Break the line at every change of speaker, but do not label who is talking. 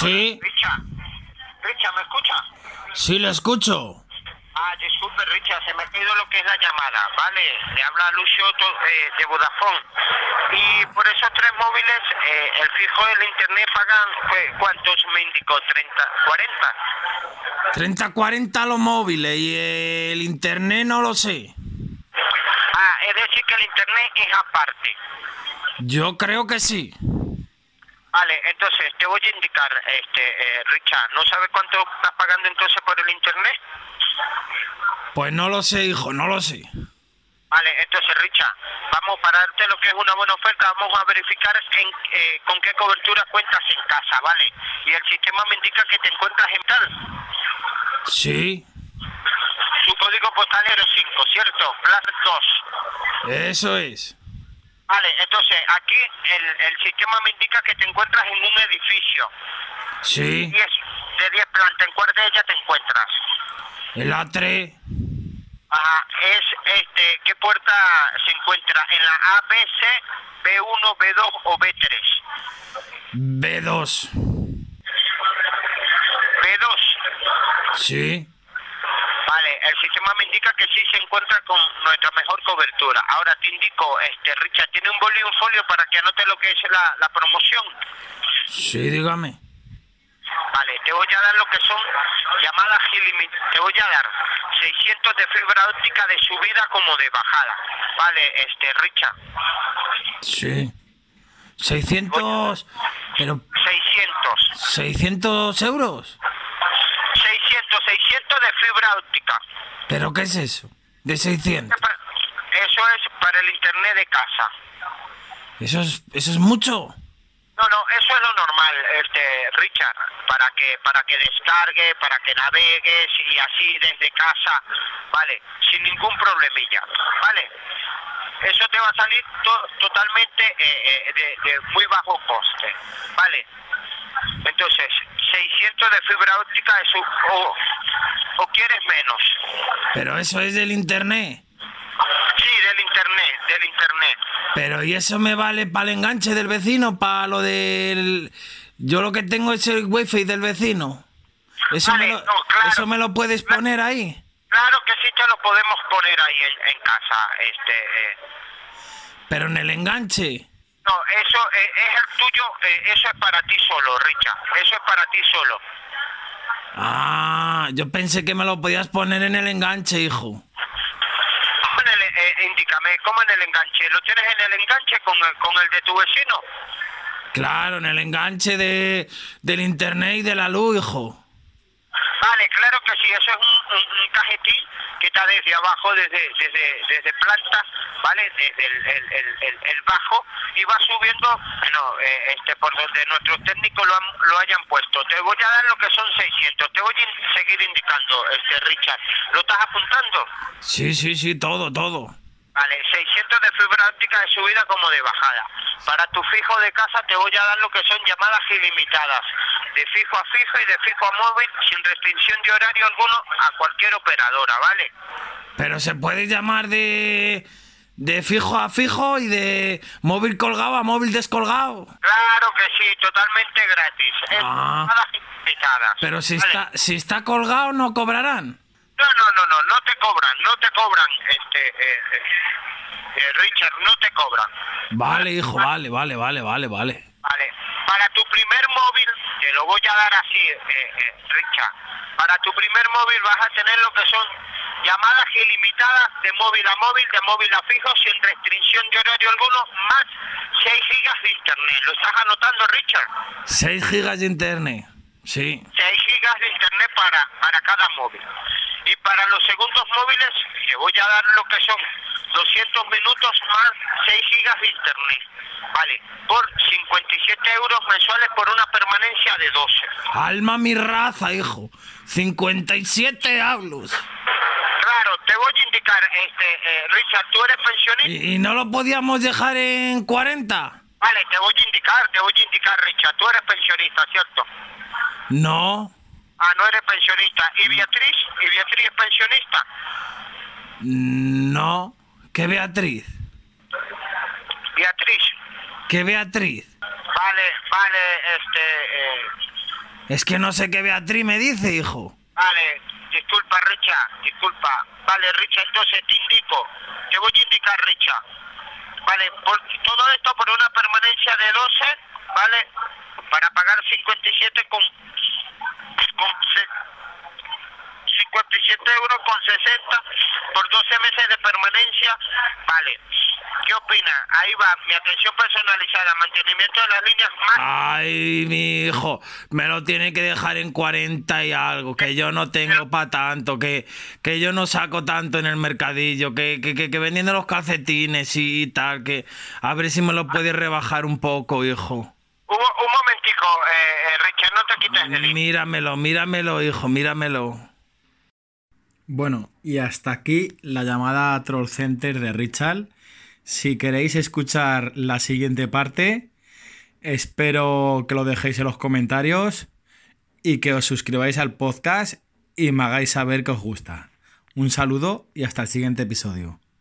Sí,
Richa, Richa, ¿me escucha?
sí, le escucho.
Ah, disculpe, Richa, se me ha caído lo que es la llamada, ¿vale? Le habla Lucio eh, de Vodafone. Y por esos tres móviles, eh, el fijo del internet pagan, ¿cu- ¿cuántos me indicó? ¿30, 40?
30, 40 los móviles y el internet no lo sé.
Ah, es decir que el internet es aparte.
Yo creo que sí.
Vale, entonces te voy a indicar, este, eh, Richa, ¿no sabes cuánto estás pagando entonces por el internet?
Pues no lo sé, hijo, no lo sé.
Vale, entonces, Richa, vamos para darte lo que es una buena oferta, vamos a verificar en, eh, con qué cobertura cuentas en casa, ¿vale? Y el sistema me indica que te encuentras en tal.
Sí,
Su código postal es 05, ¿cierto? Plan 2.
eso es.
Vale, entonces, aquí el, el sistema me indica que te encuentras en un edificio.
Sí,
de 10 plantas, ¿en cuál de ellas te encuentras?
el A3.
Ajá, es, este, ¿qué puerta se encuentra? ¿En la A, B, C, B1, B2 o B3?
B2.
B2.
Sí,
el sistema me indica que sí se encuentra con nuestra mejor cobertura. Ahora te indico, este Richard, tiene un bolio y un folio para que anote lo que es la, la promoción.
sí, dígame.
Vale, te voy a dar lo que son llamadas ilimitadas. Te voy a dar 600 de fibra óptica de subida como de bajada. Vale, este Richard,
Sí. 600... Pero...
600.
600 euros.
600, 600 de fibra óptica.
¿Pero qué es eso? De 600.
Eso es para el internet de casa.
Eso es, eso es mucho.
No, no, eso es lo normal, este Richard, para que para que descargue, para que navegues y así desde casa, vale, sin ningún problemilla, vale. Eso te va a salir to- totalmente eh, eh, de, de muy bajo coste, vale. Entonces, 600 de fibra óptica es un- o, o quieres menos.
Pero eso es del internet.
Sí, del internet, del internet.
Pero ¿y eso me vale para el enganche del vecino? Para lo del... Yo lo que tengo es el wifi del vecino. Eso,
Vale,
me, lo,
no, claro.
eso me lo puedes poner ahí.
Claro que sí te lo podemos poner ahí en, en casa, este. eh,
Pero en el enganche.
No, eso eh, es el tuyo, eh, eso es para ti solo, Richard. Eso es para ti solo.
Ah, yo pensé que me lo podías poner en el enganche, hijo.
¿Cómo en el, eh, indícame, ¿cómo en el enganche? ¿Lo tienes en el enganche con el, con el de tu vecino?
Claro, en el enganche de, del internet y de la luz, hijo.
Claro que sí, eso es un, un- un cajetín que está desde abajo, desde desde desde planta, ¿vale? Desde el, el, el, bajo y va subiendo, bueno, eh, este por donde nuestros técnicos lo, han- lo hayan puesto. Te voy a dar lo que son 600, te voy a seguir indicando, este Richard. ¿Lo estás apuntando?
Sí, sí, sí, todo, todo.
Vale, 600 de fibra óptica de subida como de bajada. Para tu fijo de casa te voy a dar lo que son llamadas ilimitadas, de fijo a fijo y de fijo a móvil, sin restricción de horario alguno a cualquier operadora, ¿vale?
Pero se puede llamar de... De fijo a fijo y de móvil colgado a móvil descolgado.
Claro que sí, totalmente gratis. Es
Ah.
llamadas ilimitadas.
Pero si
¿vale?
está, si está colgado no cobrarán.
No, no, cobran, no te cobran, este, eh, eh, eh, Richard, no te cobran.
Vale, hijo, vale, vale, vale, vale, vale.
Vale, para tu primer móvil, te lo voy a dar así, eh, eh, Richard. Para tu primer móvil vas a tener lo que son llamadas ilimitadas de móvil a móvil, de móvil a fijo, sin restricción de horario alguno, más 6 gigas de internet. ¿Lo estás anotando, Richard?
6 gigas de internet. Sí.
6 gigas de internet para, para cada móvil. Y para los segundos móviles, te voy a dar lo que son 200 minutos más 6 gigas de internet. Vale, por 57 euros mensuales por una permanencia de 12.
Alma mi raza, hijo. 57 hablos.
Claro, te voy a indicar, este, eh, Richard, ¿tú eres pensionista?
¿Y, y no lo podíamos dejar en 40?
Vale, te voy a indicar, te voy a indicar, Richard, tú eres pensionista, ¿cierto?
No,
Ah, no eres pensionista. ¿Y Beatriz? ¿Y Beatriz es pensionista?
no. ¿Qué Beatriz?
Beatriz.
¿Qué Beatriz?
Vale, vale, este, eh,
Es que no sé qué Beatriz me dice, hijo.
Vale, disculpa, Richard, disculpa. Vale, Richard, entonces te indico. Te voy a indicar, Richard. Vale, por, todo esto por una permanencia de 12, ¿vale? Para pagar 57 con... con se- 57 euros con 60 por 12 meses de permanencia. Vale. ¿Qué opina? Ahí va, mi atención personalizada, mantenimiento de las líneas más...
Ay, mi hijo, me lo tiene que dejar en 40 y algo, que yo no tengo para tanto, que, que yo no saco tanto en el mercadillo, que, que, que, que vendiendo los calcetines y tal, que a ver si me lo puedes rebajar un poco, hijo.
Un, un momentico, eh, eh, Richard, no te quites de mí.
Míramelo, míramelo, hijo, míramelo.
Bueno, y hasta aquí la llamada a Troll Center de Richard. Si queréis escuchar la siguiente parte, espero que lo dejéis en los comentarios y que os suscribáis al podcast y me hagáis saber que os gusta. Un saludo y hasta el siguiente episodio.